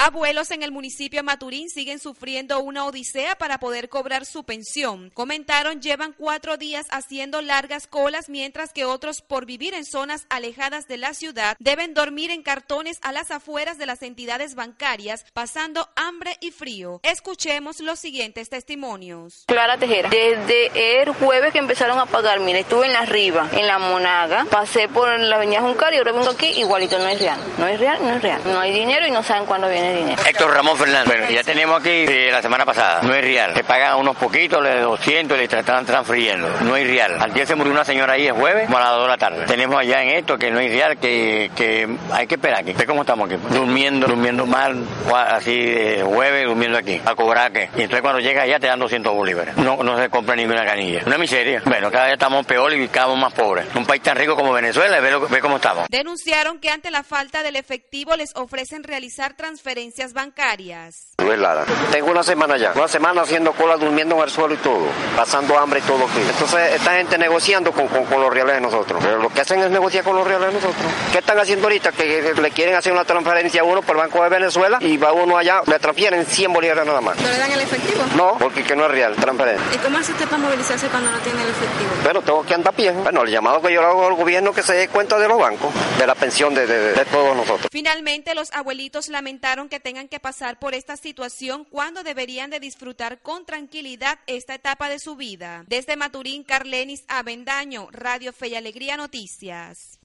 Abuelos en el municipio de Maturín siguen sufriendo una odisea para poder cobrar su pensión. Comentaron llevan cuatro días haciendo largas colas mientras que otros por vivir en zonas alejadas de la ciudad deben dormir en cartones a las afueras de las entidades bancarias pasando hambre y frío. Escuchemos los siguientes testimonios. Clara Tejera, desde el jueves que empezaron a pagar, mire, estuve en la Riva, en la Monaga, pasé por la avenida Juncar y ahora vengo aquí, igualito no es real, no es real, no es real. No hay dinero y no saben cuándo viene Héctor Ramón Fernández. Bueno, ya tenemos aquí eh, la semana pasada. No es real. Se pagan unos poquitos, de 200 y le están transfiriendo. No es real. Al día se murió una señora ahí el jueves, como a las 2 de la tarde. Tenemos allá en esto que no es real, que, que hay que esperar aquí. ¿Ve cómo estamos aquí? Durmiendo, durmiendo mal, así de jueves, durmiendo aquí, a cobrar que. Y entonces cuando llega allá te dan 200 bolívares. No, no se compra ninguna canilla. Una miseria. Bueno, cada vez estamos peor y cada vez más pobres. Un país tan rico como Venezuela, ve, ve cómo estamos. Denunciaron que ante la falta del efectivo les ofrecen realizar transferencias bancarias. Tengo una semana ya, una semana haciendo cola, durmiendo en el suelo y todo, pasando hambre y todo aquí. Entonces, esta gente negociando con, con, los reales de nosotros. Pero lo que hacen es negociar con los reales de nosotros. ¿Qué están haciendo ahorita? Que, le quieren hacer una transferencia a uno por el Banco de Venezuela y va uno allá, le transfieren 100 bolívares nada más. ¿No le dan el efectivo? No, porque que no es real, transferencia. ¿Y cómo hace usted para movilizarse cuando no tiene el efectivo? Bueno, tengo que andar a pie. Bueno, el llamado que yo le hago al gobierno que se dé cuenta de los bancos, de la pensión de, de todos nosotros. Finalmente, los abuelitos lamentaron que tengan que pasar por esta situación cuando deberían de disfrutar con tranquilidad esta etapa de su vida. Desde Maturín, Carlenis Avendaño, Radio Fe y Alegría Noticias.